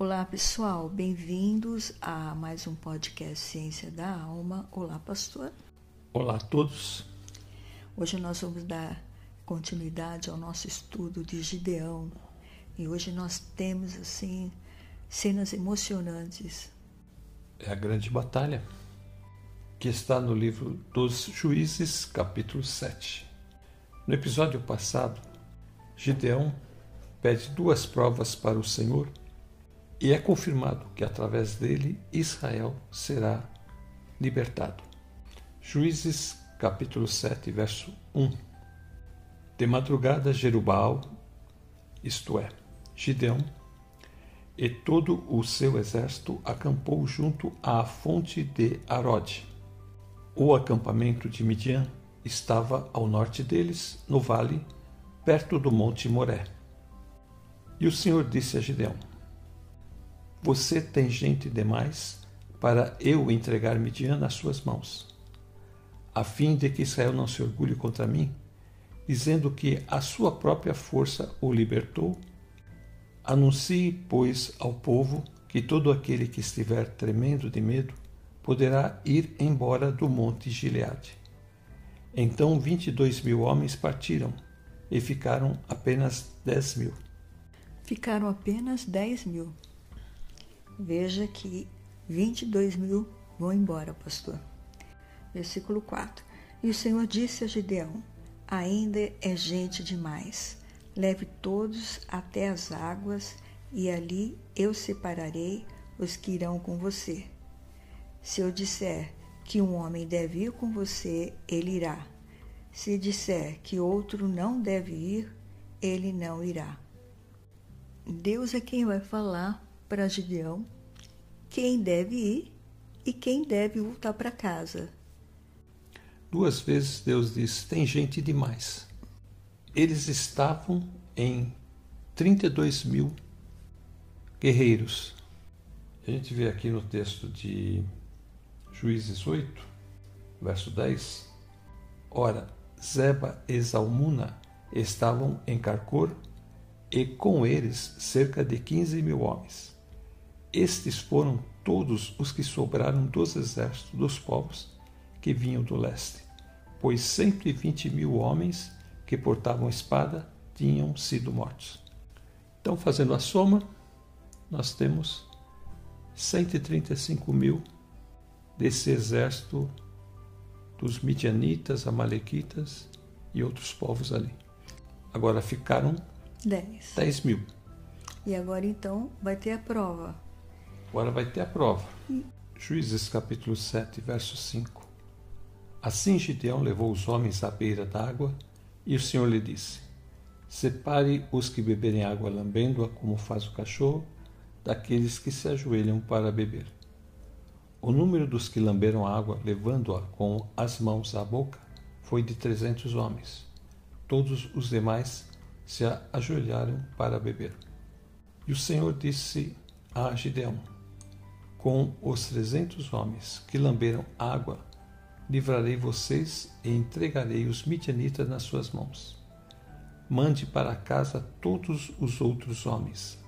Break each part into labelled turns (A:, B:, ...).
A: Olá pessoal, bem-vindos a mais um podcast Ciência da Alma. Olá, pastor.
B: Olá a todos.
A: Hoje nós vamos dar continuidade ao nosso estudo de Gideão e hoje nós temos assim cenas emocionantes.
B: É a grande batalha que está no livro dos Juízes, capítulo 7. No episódio passado, Gideão pede duas provas para o Senhor e é confirmado que através dele Israel será libertado. Juízes capítulo 7, verso 1. De madrugada Jerubal, isto é, Gideão, e todo o seu exército acampou junto à fonte de Arode. O acampamento de Midian estava ao norte deles, no vale, perto do monte Moré. E o Senhor disse a Gideão: Você tem gente demais para eu entregar Midian nas suas mãos, a fim de que Israel não se orgulhe contra mim, dizendo que a sua própria força o libertou. Anuncie, pois, ao povo que todo aquele que estiver tremendo de medo poderá ir embora do monte Gileade. Então vinte e dois mil homens partiram e ficaram apenas dez mil
A: ficaram apenas 10 mil. Veja que 22 mil vão embora, pastor. Versículo 4. E o Senhor disse a Gideão: Ainda é gente demais. Leve todos até as águas, e ali eu separarei os que irão com você. Se eu disser que um homem deve ir com você, ele irá. Se disser que outro não deve ir, ele não irá. Deus é quem vai falar para Gideão quem deve ir e quem deve voltar para casa.
B: Duas vezes Deus diz: tem gente demais. Eles estavam em 32 mil guerreiros. A gente vê aqui no texto de Juízes 8, verso 10. Ora, Zeba e Zalmuna estavam em Carcor e com eles cerca de quinze mil homens. Estes foram todos os que sobraram dos exércitos dos povos que vinham do leste, pois sempre vinte mil homens que portavam espada tinham sido mortos. Então, fazendo a soma, nós temos 135 mil desse exército dos midianitas, amalequitas e outros povos ali. Agora ficaram
A: 10.
B: 10 mil.
A: E agora então vai ter a prova.
B: Agora vai ter a prova. Juízes capítulo 7, verso 5. Assim Gideão levou os homens à beira d'água, e o Senhor lhe disse: Separe os que beberem água lambendo-a, como faz o cachorro, daqueles que se ajoelham para beber. O número dos que lamberam a água, levando-a com as mãos à boca, foi de trezentos homens. Todos os demais se ajoelharam para beber. E o Senhor disse a Gideão: Com os trezentos homens que lamberam água, livrarei vocês e entregarei os midianitas nas suas mãos. Mande para casa todos os outros homens.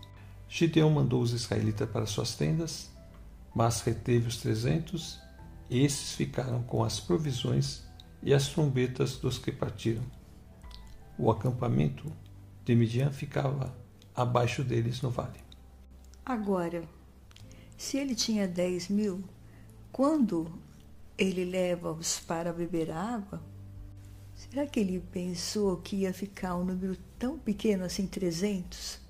B: Gideão mandou os israelitas para suas tendas, mas reteve os trezentos, e esses ficaram com as provisões e as trombetas dos que partiram. O acampamento de Midian ficava abaixo deles no vale.
A: Agora, se ele tinha 10 mil, quando ele leva-os para beber água, será que ele pensou que ia ficar um número tão pequeno assim, 300?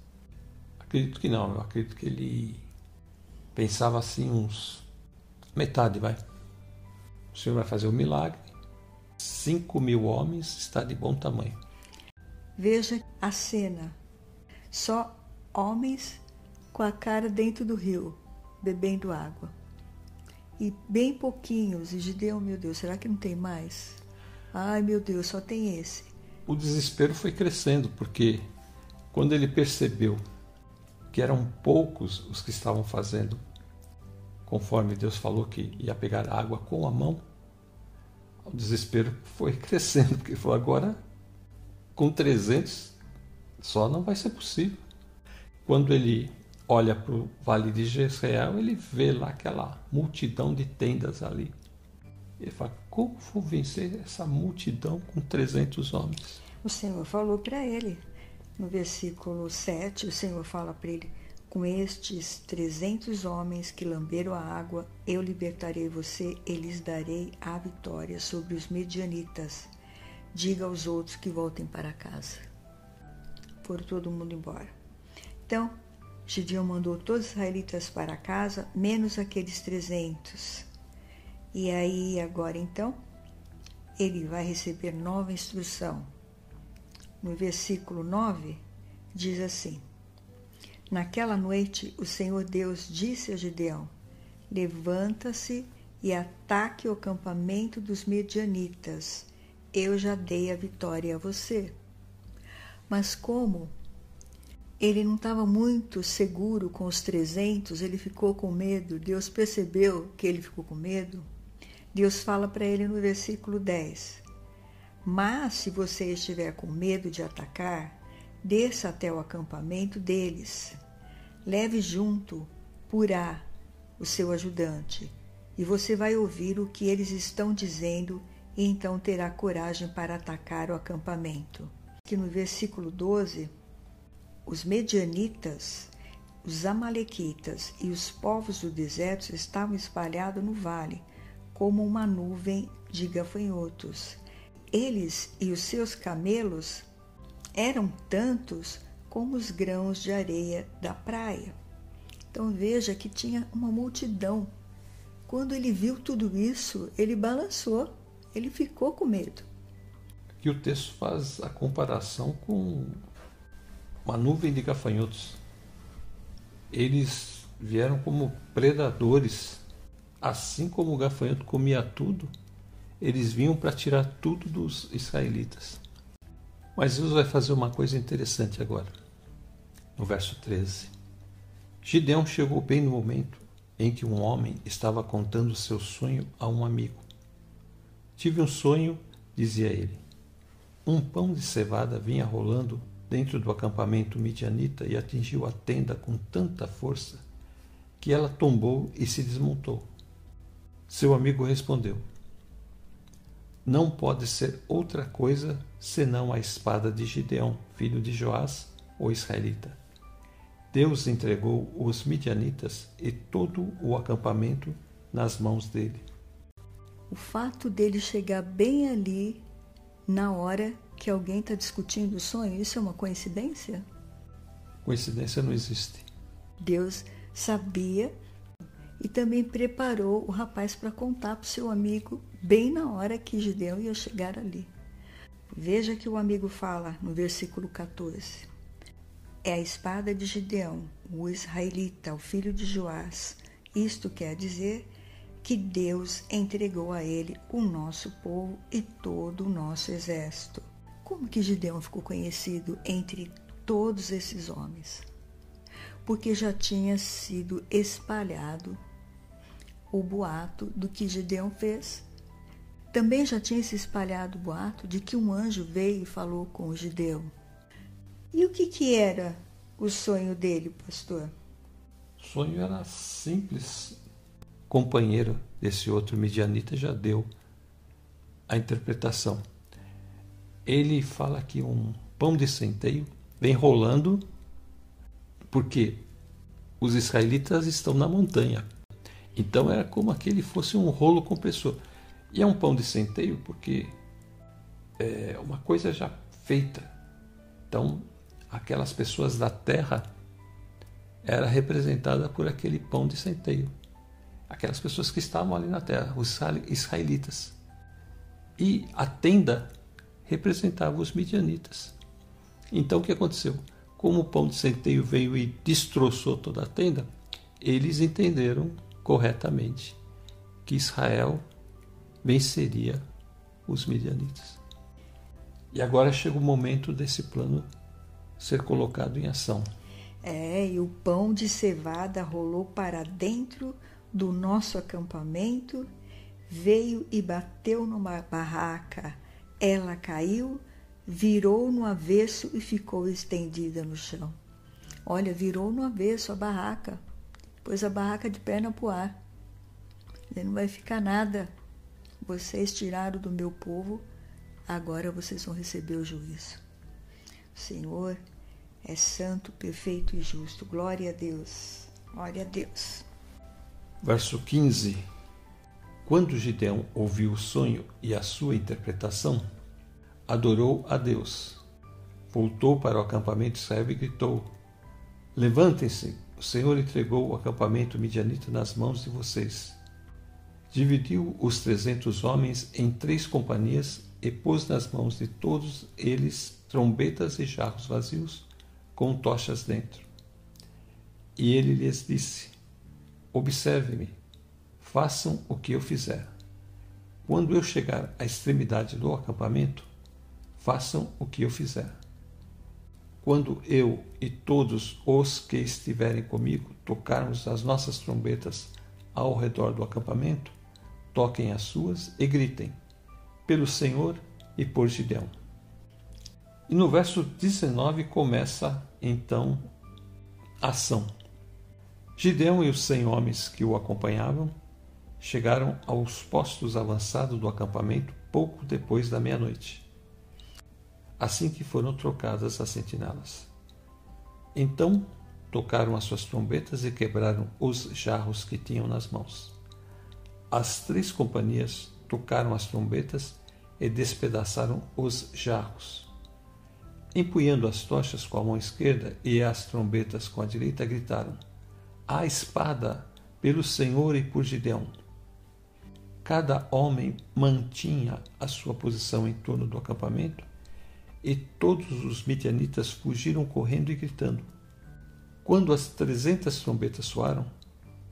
B: Acredito que não, eu acredito que ele pensava assim uns metade, vai. O Senhor vai fazer um milagre. Cinco mil homens está de bom tamanho.
A: Veja a cena. Só homens com a cara dentro do rio, bebendo água. E bem pouquinhos. E Gideão, meu Deus, será que não tem mais? Ai, meu Deus, só tem esse.
B: O desespero foi crescendo, porque quando ele percebeu que eram poucos os que estavam fazendo, conforme Deus falou que ia pegar água com a mão, o desespero foi crescendo, porque falou: agora com 300 só não vai ser possível. Quando ele olha para o vale de Jezreel, ele vê lá aquela multidão de tendas ali. Ele fala: como vou vencer essa multidão com 300 homens?
A: O Senhor falou para ele, no versículo 7, o Senhor fala para ele: Com estes 300 homens que lamberam a água, eu libertarei você e lhes darei a vitória sobre os medianitas. Diga aos outros que voltem para casa. Foram todo mundo embora. Então, Gideão mandou todos os israelitas para casa, menos aqueles 300. E aí, agora então, ele vai receber nova instrução. No versículo 9, diz assim: Naquela noite, o Senhor Deus disse a Gideão: Levanta-se e ataque o acampamento dos medianitas. Eu já dei a vitória a você. Mas como ele não estava muito seguro com os 300, ele ficou com medo. Deus percebeu que ele ficou com medo. Deus fala para ele no versículo 10: Mas se você estiver com medo de atacar, desça até o acampamento deles. Leve junto Purá, o seu ajudante, e você vai ouvir o que eles estão dizendo e então terá coragem para atacar o acampamento. Que no versículo 12 os medianitas, os amalequitas e os povos do deserto estavam espalhados no vale, como uma nuvem de gafanhotos. Eles e os seus camelos eram tantos como os grãos de areia da praia. Então veja que tinha uma multidão. Quando ele viu tudo isso, ele balançou, ele ficou com medo.
B: Aqui o texto faz a comparação com uma nuvem de gafanhotos. Eles vieram como predadores, assim como o gafanhoto comia tudo, eles vinham para tirar tudo dos israelitas. Mas Deus vai fazer uma coisa interessante agora, no verso 13. Gideão chegou bem no momento em que um homem estava contando seu sonho a um amigo. Tive um sonho, dizia ele. Um pão de cevada vinha rolando dentro do acampamento midianita e atingiu a tenda com tanta força que ela tombou e se desmontou. Seu amigo respondeu: Não pode ser outra coisa senão a espada de Gideão, filho de Joás, o israelita. Deus entregou os midianitas e todo o acampamento nas mãos dele.
A: O fato dele chegar bem ali, na hora que alguém está discutindo o sonho, isso é uma coincidência?
B: Coincidência não existe.
A: Deus sabia e também preparou o rapaz para contar para o seu amigo bem na hora que Gideão ia chegar ali. Veja que o amigo fala no versículo 14. É a espada de Gideão, o israelita, o filho de Joás. Isto quer dizer que Deus entregou a ele o nosso povo e todo o nosso exército. Como que Gideão ficou conhecido entre todos esses homens? Porque já tinha sido espalhado o boato do que Gideão fez. Também já tinha se espalhado o boato de que um anjo veio e falou com Gideão. E o que, que era o sonho dele, pastor?
B: O sonho era simples. companheiro desse outro midianita já deu a interpretação ele fala que um pão de centeio vem rolando porque os israelitas estão na montanha. Então era como aquele fosse um rolo compressor. E é um pão de centeio porque é uma coisa já feita. Então aquelas pessoas da terra era representada por aquele pão de centeio. Aquelas pessoas que estavam ali na terra, os israelitas. E a tenda representava os midianitas. Então o que aconteceu? Como o pão de centeio veio e destroçou toda a tenda, eles entenderam corretamente que Israel venceria os midianitas. E agora chega o momento desse plano ser colocado em ação.
A: É, e o pão de cevada rolou para dentro do nosso acampamento, veio e bateu numa barraca ela caiu, virou no avesso e ficou estendida no chão. Olha, virou no avesso a barraca, pôs a barraca de perna para o ar. Não vai ficar nada. Vocês tiraram do meu povo, agora vocês vão receber o juízo. O Senhor é santo, perfeito e justo. Glória a Deus. Glória a Deus.
B: Verso 15. Quando Gideão ouviu o sonho e a sua interpretação, adorou a Deus. Voltou para o acampamento de Israel e gritou: Levantem-se, o Senhor entregou o acampamento midianita nas mãos de vocês. Dividiu os trezentos homens em três companhias e pôs nas mãos de todos eles trombetas e jarros vazios com tochas dentro. E ele lhes disse: Observe-me, façam o que eu fizer. Quando eu chegar à extremidade do acampamento, façam o que eu fizer. Quando eu e todos os que estiverem comigo tocarmos as nossas trombetas ao redor do acampamento, toquem as suas e gritem: pelo Senhor e por Gideão. E no verso 19 começa então a ação. Gideão e os cem homens que o acompanhavam chegaram aos postos avançados do acampamento pouco depois da meia-noite, assim que foram trocadas as sentinelas. Então tocaram as suas trombetas e quebraram os jarros que tinham nas mãos. As três companhias tocaram as trombetas e despedaçaram os jarros. Empunhando as tochas com a mão esquerda e as trombetas com a direita, gritaram: A espada pelo Senhor e por Gideão. Cada homem mantinha a sua posição em torno do acampamento, e todos os midianitas fugiram correndo e gritando. Quando as trezentas trombetas soaram,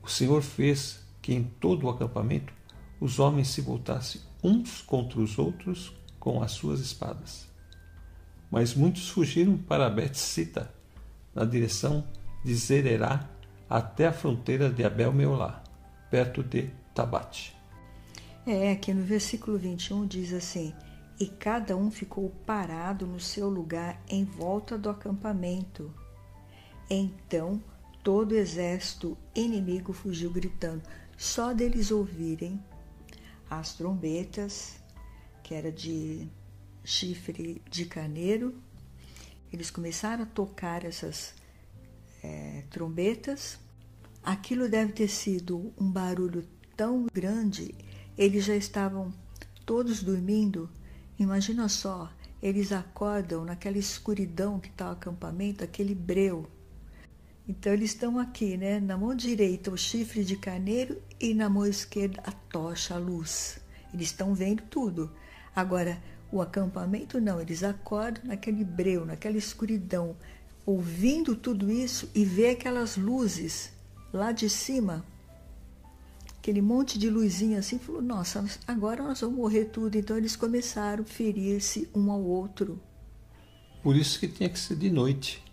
B: o Senhor fez que em todo o acampamento os homens se voltassem uns contra os outros com as suas espadas. Mas muitos fugiram para Bet-Sita, na direção de Zererá, até a fronteira de Abel-Meolá, perto de Tabate.
A: É, aqui no versículo 21 diz assim: E cada um ficou parado no seu lugar em volta do acampamento. Então todo o exército inimigo fugiu gritando. Só deles ouvirem as trombetas, que era de chifre de carneiro. Eles começaram a tocar essas é, trombetas. Aquilo deve ter sido um barulho tão grande, eles já estavam todos dormindo. Imagina só, eles acordam naquela escuridão que está o acampamento, aquele breu. Então eles estão aqui, né? Na mão direita o chifre de carneiro e na mão esquerda a tocha, a luz. Eles estão vendo tudo. Agora, o acampamento não, eles acordam naquele breu, naquela escuridão, ouvindo tudo isso e vê aquelas luzes lá de cima, aquele monte de luzinha assim, falou: Nossa, agora nós vamos morrer tudo. Então eles começaram a ferir-se um ao outro.
B: Por isso que tinha que ser de noite,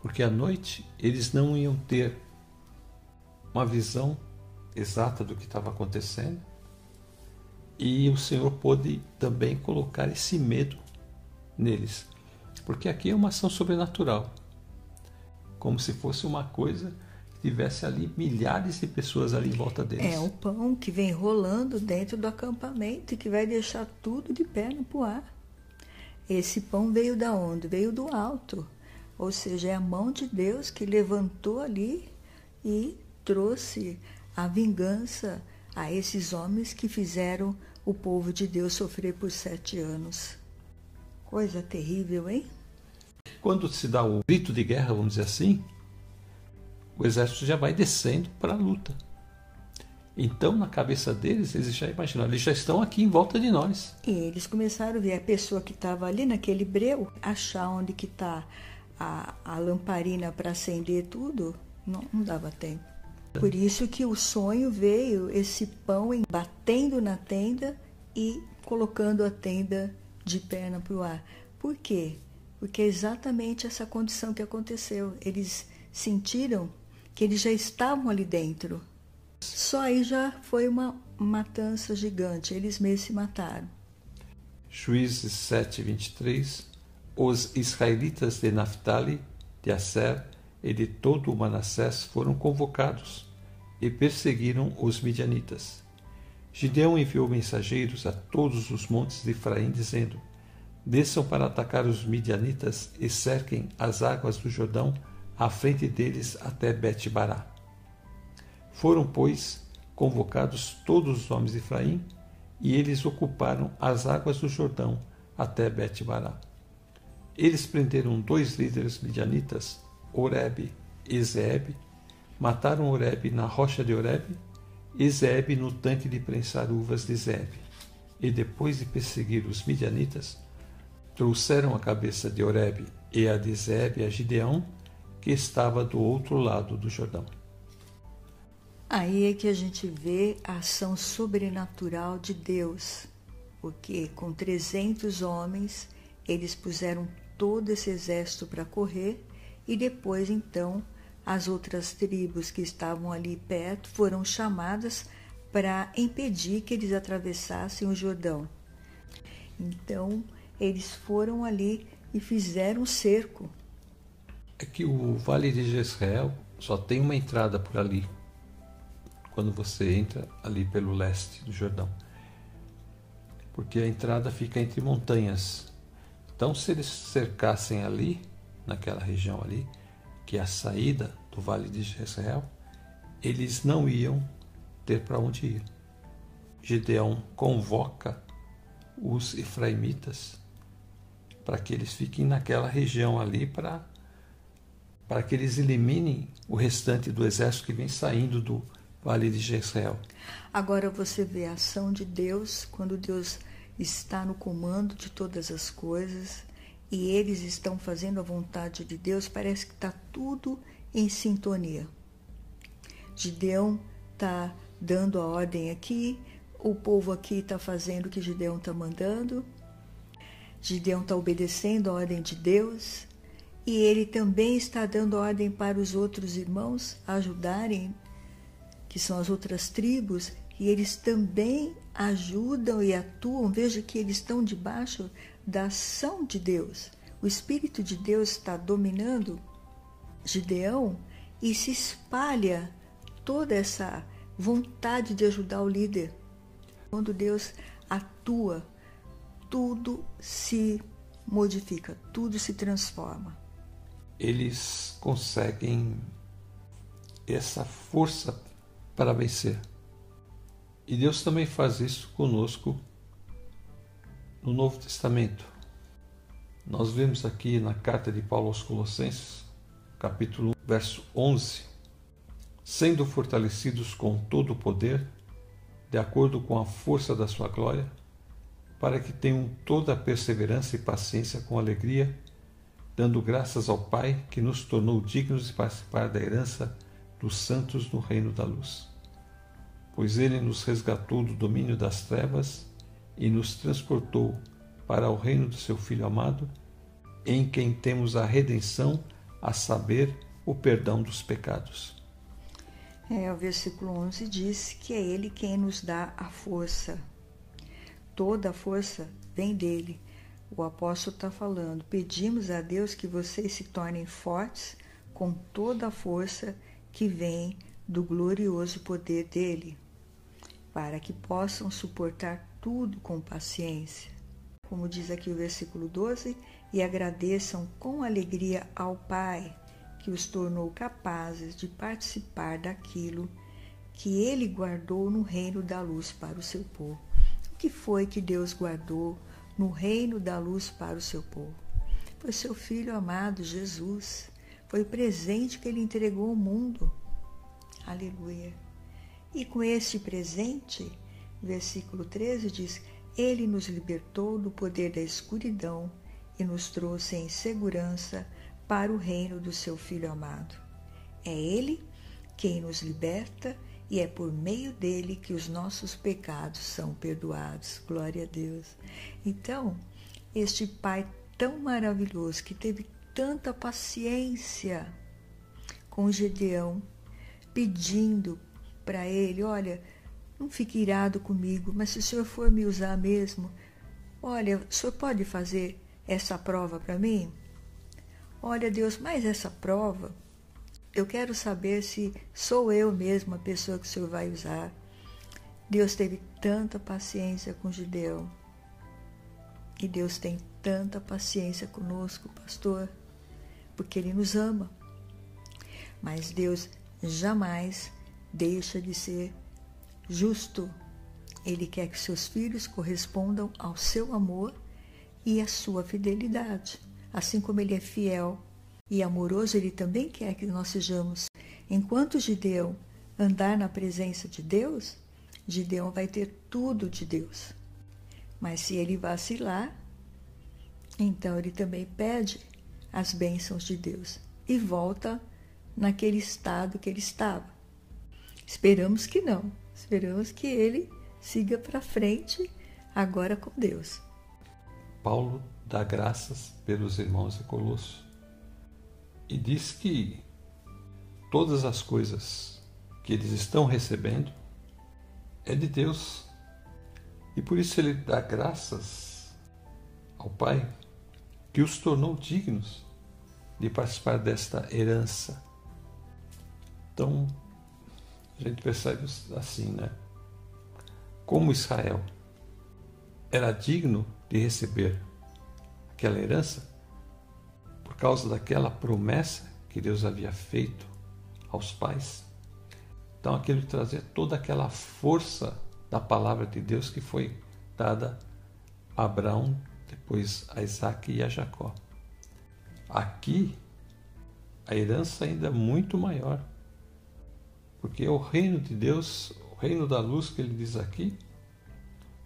B: porque à noite eles não iam ter uma visão exata do que estava acontecendo e o Senhor pôde também colocar esse medo neles. Porque aqui é uma ação sobrenatural. Como se fosse uma coisa tivesse ali milhares de pessoas ali em volta deles.
A: É o pão que vem rolando dentro do acampamento e que vai deixar tudo de perna para o ar. Esse pão veio da onde? Veio do alto. Ou seja, é a mão de Deus que levantou ali e trouxe a vingança a esses homens que fizeram o povo de Deus sofrer por sete anos. Coisa terrível, hein?
B: Quando se dá o grito de guerra, vamos dizer assim, o exército já vai descendo para a luta. Então, na cabeça deles, eles já imaginam, eles já estão aqui em volta de nós.
A: E eles começaram a ver a pessoa que estava ali naquele breu, achar onde que está a, a lamparina para acender tudo, não, não dava tempo. Por isso que o sonho veio, esse pão batendo na tenda e colocando a tenda de perna para o ar. Por quê? Porque é exatamente essa condição que aconteceu. Eles sentiram que eles já estavam ali dentro. Só aí já foi uma matança gigante. Eles mesmos se mataram.
B: Juízes 7, 23. Os israelitas de Naphtali, de Asser e de todo o Manassés foram convocados e perseguiram os midianitas. Gideão enviou mensageiros a todos os montes de Efraim, dizendo: Desçam para atacar os midianitas e cerquem as águas do Jordão à frente deles até Bet-Bará. Foram, pois, convocados todos os homens de Efraim, e eles ocuparam as águas do Jordão até Bet-Bará. Eles prenderam dois líderes midianitas, Oreb e Zeb, mataram Oreb na rocha de Oreb e Zeb no tanque de prensar uvas de Zeb. E depois de perseguir os midianitas, trouxeram a cabeça de Oreb e a de Zeb a Gideão, que estava do outro lado do Jordão.
A: Aí é que a gente vê a ação sobrenatural de Deus, porque com 300 homens eles puseram todo esse exército para correr e depois então as outras tribos que estavam ali perto foram chamadas para impedir que eles atravessassem o Jordão. Então, eles foram ali e fizeram um cerco.
B: É que o Vale de Jezreel só tem uma entrada por ali, quando você entra ali pelo leste do Jordão. Porque a entrada fica entre montanhas. Então, se eles cercassem ali, naquela região ali, que é a saída do Vale de Jezreel, eles não iam ter para onde ir. Gideão convoca os efraimitas para que eles fiquem naquela região ali para para que eles eliminem o restante do exército que vem saindo do Vale de Jezreel.
A: Agora você vê a ação de Deus quando Deus está no comando de todas as coisas e eles estão fazendo a vontade de Deus, parece que está tudo em sintonia. Gideão está dando a ordem aqui, o povo aqui está fazendo o que Gideão está mandando, Gideão está obedecendo a ordem de Deus e ele também está dando ordem para os outros irmãos ajudarem, que são as outras tribos, e eles também ajudam e atuam. Veja que eles estão debaixo da ação de Deus. O Espírito de Deus está dominando Gideão e se espalha toda essa vontade de ajudar o líder. Quando Deus atua, tudo se modifica, tudo se transforma.
B: Eles conseguem essa força para vencer. E Deus também faz isso conosco no Novo Testamento. Nós vemos aqui na carta de Paulo aos Colossenses, capítulo 1, verso 11, sendo fortalecidos com todo o poder, de acordo com a força da sua glória, para que tenham toda a perseverança e paciência com alegria, dando graças ao Pai que nos tornou dignos de participar da herança dos santos no reino da luz. Pois ele nos resgatou do domínio das trevas e nos transportou para o reino do seu Filho amado, em quem temos a redenção, a saber, o perdão dos pecados.
A: É, o versículo 11 diz que é Ele quem nos dá a força. Toda a força vem dele. O apóstolo está falando: pedimos a Deus que vocês se tornem fortes com toda a força que vem do glorioso poder dele, para que possam suportar tudo com paciência. Como diz aqui o versículo 12, e agradeçam com alegria ao Pai que os tornou capazes de participar daquilo que ele guardou no reino da luz para o seu povo. O que foi que Deus guardou no reino da luz para o seu povo? Foi seu filho amado Jesus. Foi o presente que ele entregou ao mundo. Aleluia. E com este presente, versículo 13 diz: Ele nos libertou do poder da escuridão e nos trouxe em segurança para o reino do seu Filho amado. É Ele quem nos liberta e é por meio dele que os nossos pecados são perdoados. Glória a Deus. Então, este Pai tão maravilhoso que teve tanta paciência com Gedeão, pedindo para ele: olha, não fique irado comigo, mas se o senhor for me usar mesmo, olha, o senhor pode fazer essa prova para mim? Olha, Deus, mas essa prova Eu quero saber se sou eu mesmo a pessoa que o Senhor vai usar. Deus teve tanta paciência com Gideão. E Deus tem tanta paciência conosco, pastor, porque Ele nos ama. Mas Deus jamais deixa de ser justo. Ele quer que seus filhos correspondam ao seu amor e à sua fidelidade. Assim como ele é fiel e amoroso, ele também quer que nós sejamos. Enquanto Gideão andar na presença de Deus, Gideão vai ter tudo de Deus. Mas se ele vacilar, então ele também pede as bênçãos de Deus e volta naquele estado que ele estava. Esperamos que não. Esperamos que ele siga para frente agora com Deus.
B: Paulo dá graças pelos irmãos de Colosso e diz que todas as coisas que eles estão recebendo é de Deus. E por isso ele dá graças ao Pai que os tornou dignos de participar desta herança. Então, a gente percebe assim, né? Como Israel era digno de receber aquela herança causa daquela promessa que Deus havia feito aos pais. Então, aquilo trazia toda aquela força da palavra de Deus que foi dada a Abraão, depois a Isaac e a Jacó. Aqui, a herança ainda é muito maior porque o reino de Deus, o reino da luz que ele diz aqui,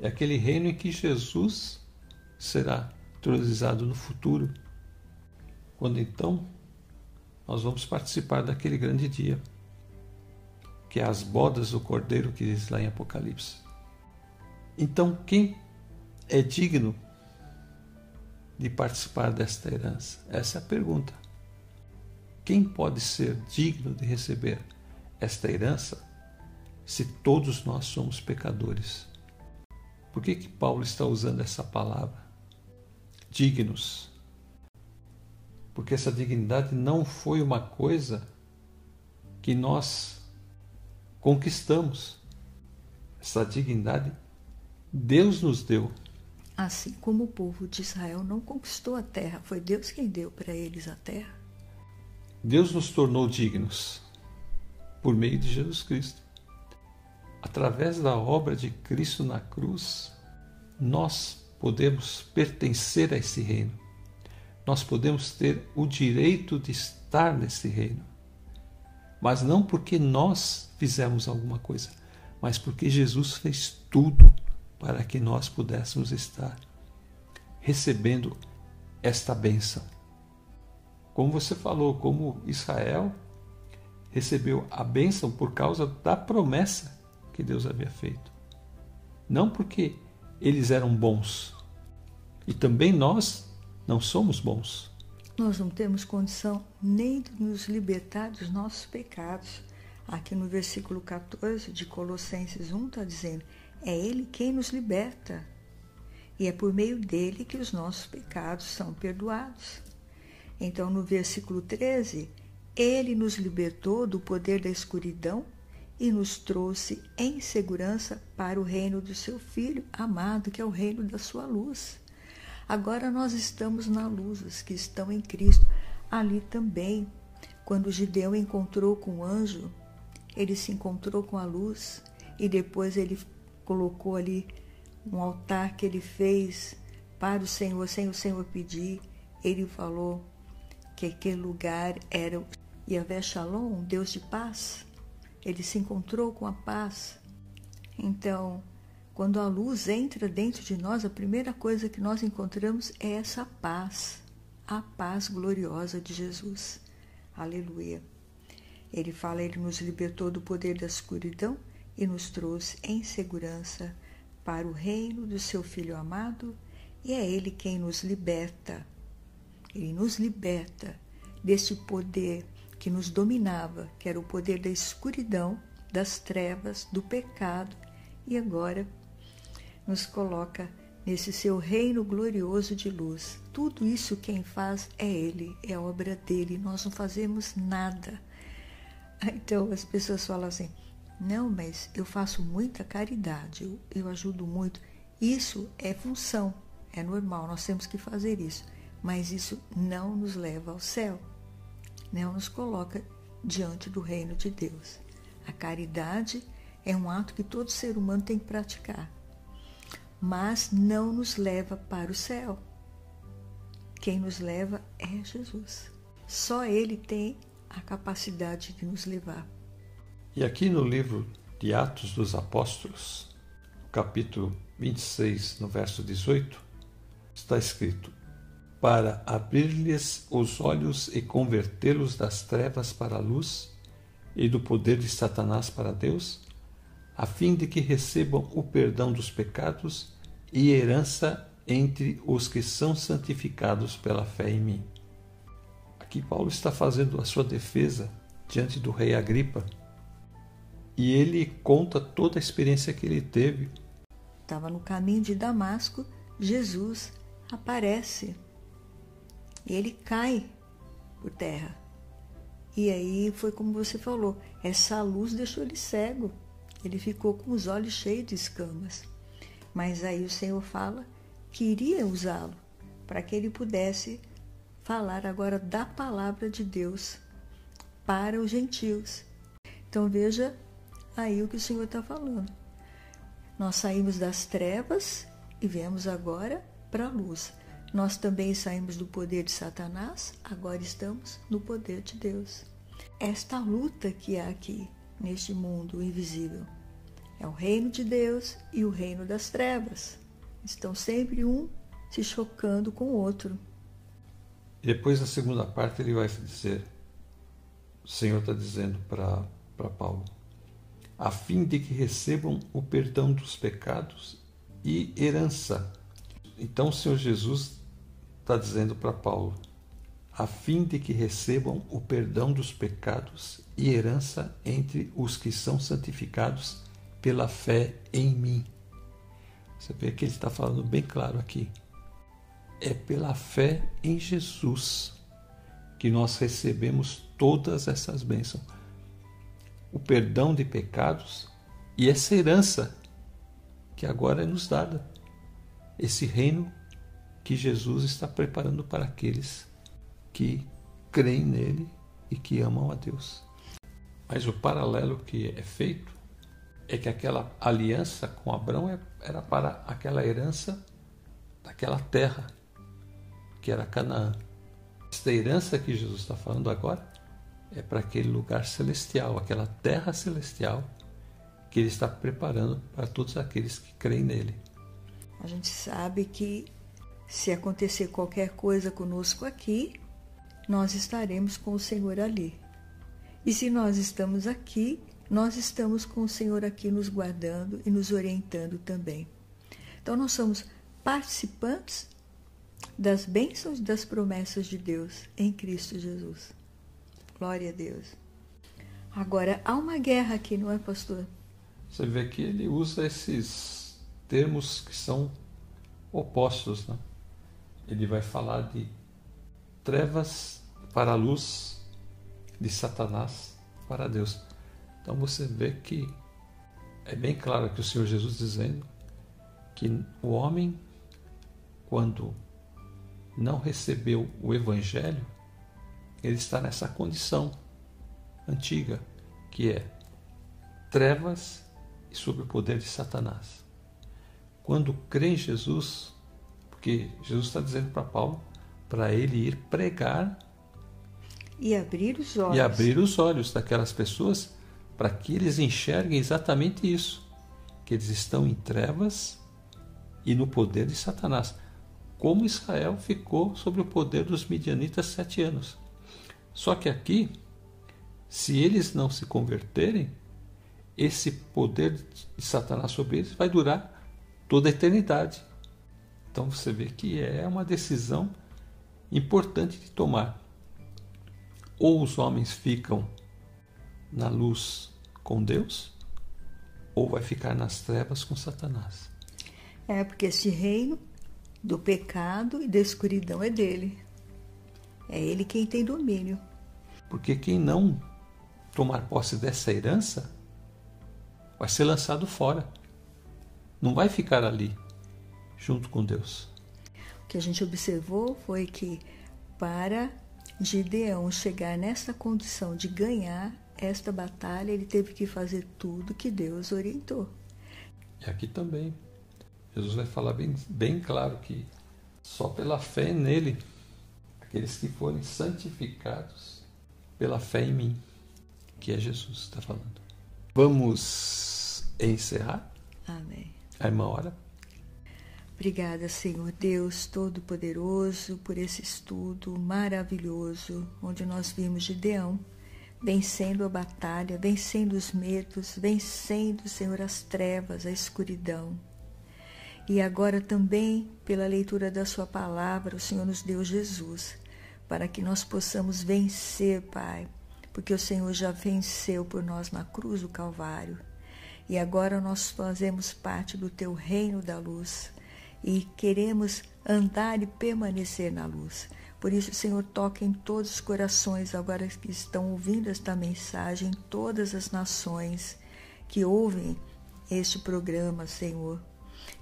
B: é aquele reino em que Jesus será introduzado no futuro. Quando então nós vamos participar daquele grande dia, que é as bodas do Cordeiro que diz lá em Apocalipse. Então, quem é digno de participar desta herança? Essa é a pergunta. Quem pode ser digno de receber esta herança se todos nós somos pecadores? Por que, que Paulo está usando essa palavra? Dignos. Porque essa dignidade não foi uma coisa que nós conquistamos. Essa dignidade Deus nos deu.
A: Assim como o povo de Israel não conquistou a terra, foi Deus quem deu para eles a terra.
B: Deus nos tornou dignos por meio de Jesus Cristo. Através da obra de Cristo na cruz, nós podemos pertencer a esse reino. Nós podemos ter o direito de estar nesse reino. Mas não porque nós fizemos alguma coisa, mas porque Jesus fez tudo para que nós pudéssemos estar recebendo esta bênção. Como você falou, como Israel recebeu a bênção por causa da promessa que Deus havia feito. Não porque eles eram bons. E também nós não somos bons.
A: Nós não temos condição nem de nos libertar dos nossos pecados. Aqui no versículo 14 de Colossenses 1 está dizendo: é Ele quem nos liberta. E é por meio dele que os nossos pecados são perdoados. Então, no versículo 13, ele nos libertou do poder da escuridão e nos trouxe em segurança para o reino do seu Filho amado, que é o reino da sua luz. Agora nós estamos na luz, os que estão em Cristo. Ali também, quando Gideão encontrou com o anjo, ele se encontrou com a luz e depois ele colocou ali um altar que ele fez para o Senhor, sem o Senhor pedir. Ele falou que aquele lugar era Yahvé Shalom, Deus de paz, ele se encontrou com a paz. Então, quando a luz entra dentro de nós, a primeira coisa que nós encontramos é essa paz, a paz gloriosa de Jesus. Aleluia. Ele fala, ele nos libertou do poder da escuridão e nos trouxe em segurança para o reino do seu Filho amado, e é ele quem nos liberta. Ele nos liberta deste poder que nos dominava, que era o poder da escuridão, das trevas, do pecado, e agora nos coloca nesse seu reino glorioso de luz. Tudo isso quem faz é Ele, é obra dele. Nós não fazemos nada. Então as pessoas falam assim: não, mas eu faço muita caridade, eu, eu ajudo muito. Isso é função, é normal, nós temos que fazer isso. Mas isso não nos leva ao céu, não nos coloca diante do reino de Deus. A caridade é um ato que todo ser humano tem que praticar, mas não nos leva para o céu. Quem nos leva é Jesus. Só Ele tem a capacidade de nos levar.
B: E aqui no livro de Atos dos Apóstolos, capítulo 26, no verso 18, está escrito: Para abrir-lhes os olhos e convertê-los das trevas para a luz e do poder de Satanás para Deus, a fim de que recebam o perdão dos pecados e herança entre os que são santificados pela fé em mim. Aqui Paulo está fazendo a sua defesa diante do rei Agripa. E ele conta toda a experiência que ele teve.
A: Estava no caminho de Damasco, Jesus aparece. E ele cai por terra. E aí foi como você falou, essa luz deixou ele cego. Ele ficou com os olhos cheios de escamas. Mas aí o Senhor fala que iria usá-lo para que ele pudesse falar agora da palavra de Deus para os gentios. Então veja aí o que o Senhor está falando. Nós saímos das trevas e viemos agora para a luz. Nós também saímos do poder de Satanás, agora estamos no poder de Deus. Esta luta que há aqui, neste mundo invisível, é o reino de Deus e o reino das trevas. Estão sempre um se chocando com o outro.
B: E depois, na segunda parte, ele vai dizer: o Senhor está dizendo para Paulo, a fim de que recebam o perdão dos pecados e herança. Então, o Senhor Jesus está dizendo para Paulo, a fim de que recebam o perdão dos pecados e herança entre os que são santificados pela fé em mim. Você vê que ele está falando bem claro aqui é pela fé em Jesus que nós recebemos todas essas bênçãos. O perdão de pecados e essa herança que agora é nos dada. Esse reino que Jesus está preparando para aqueles que creem nele e que amam a Deus. Mas o paralelo que é feito é que aquela aliança com Abraão é, era para aquela herança daquela terra que era Canaã. Esta herança que Jesus está falando agora é para aquele lugar celestial, aquela terra celestial que ele está preparando para todos aqueles que creem nele.
A: A gente sabe que se acontecer qualquer coisa conosco aqui, nós estaremos com o Senhor ali. E se nós estamos aqui, nós estamos com o Senhor aqui nos guardando e nos orientando também. Então nós somos participantes das bênçãos das promessas de Deus em Cristo Jesus. Glória a Deus. Agora, há uma guerra aqui, não é, pastor?
B: Você vê que ele usa esses termos que são opostos, né? Ele vai falar de trevas para a luz, de Satanás para Deus. Então você vê que é bem claro que o Senhor Jesus dizendo que o homem, quando não recebeu o Evangelho, ele está nessa condição antiga, que é trevas e sob o poder de Satanás. Quando crê em Jesus, porque Jesus está dizendo para Paulo para ele ir pregar
A: e abrir os olhos
B: e abrir os olhos daquelas pessoas para que eles enxerguem exatamente isso, que eles estão em trevas e no poder de Satanás como Israel ficou sob o poder dos midianitas sete anos. Só que aqui, se eles não se converterem, esse poder de Satanás sobre eles vai durar toda a eternidade. Então você vê que é uma decisão importante de tomar. Ou os homens ficam na luz com Deus, ou vai ficar nas trevas com Satanás.
A: É, porque esse reino do pecado e da escuridão é dele. É ele quem tem domínio.
B: Porque quem não tomar posse dessa herança, vai ser lançado fora. Não vai ficar ali, junto com Deus.
A: Que a gente observou foi que para Gideão chegar nessa condição de ganhar esta batalha, ele teve que fazer tudo que Deus orientou.
B: E aqui também, Jesus vai falar bem, bem claro que só pela fé nele, aqueles que forem santificados pela fé em mim, que é Jesus está falando. Vamos encerrar?
A: Amém.
B: A irmã hora.
A: Obrigada, Senhor Deus Todo-Poderoso, por esse estudo maravilhoso, onde nós vimos Gideão vencendo a batalha, vencendo os medos, vencendo, Senhor, as trevas, a escuridão. E agora também, pela leitura da Sua palavra, o Senhor nos deu Jesus, para que nós possamos vencer, Pai, porque o Senhor já venceu por nós na cruz do Calvário. E agora nós fazemos parte do Teu reino da luz e queremos andar e permanecer na luz. Por isso, Senhor, toca em todos os corações agora que estão ouvindo esta mensagem, em todas as nações que ouvem este programa, Senhor.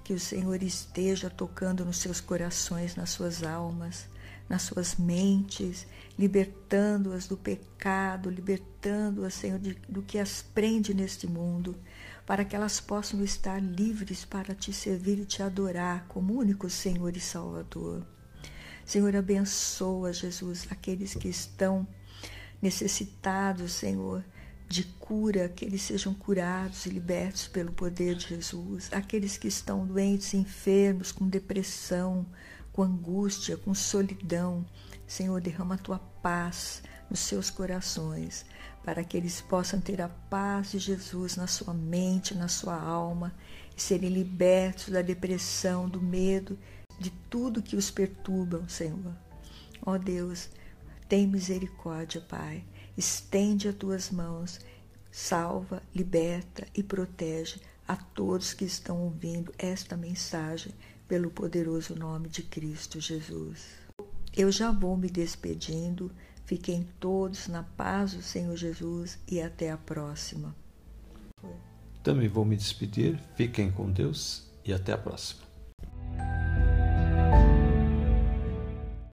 A: Que o Senhor esteja tocando nos seus corações, nas suas almas, nas suas mentes, libertando-as do pecado, libertando-as, Senhor, de, do que as prende neste mundo para que elas possam estar livres para te servir e te adorar como único Senhor e Salvador. Senhor, abençoa, Jesus, aqueles que estão necessitados, Senhor, de cura, que eles sejam curados e libertos pelo poder de Jesus. Aqueles que estão doentes, enfermos, com depressão, com angústia, com solidão, Senhor, derrama a tua paz nos seus corações para que eles possam ter a paz de Jesus na sua mente, na sua alma e serem libertos da depressão, do medo, de tudo que os perturbam, Senhor. Ó oh Deus, tem misericórdia, Pai. Estende as tuas mãos, salva, liberta e protege a todos que estão ouvindo esta mensagem pelo poderoso nome de Cristo Jesus. Eu já vou me despedindo Fiquem todos na paz do Senhor Jesus e até a próxima.
B: Também vou me despedir. Fiquem com Deus e até a próxima.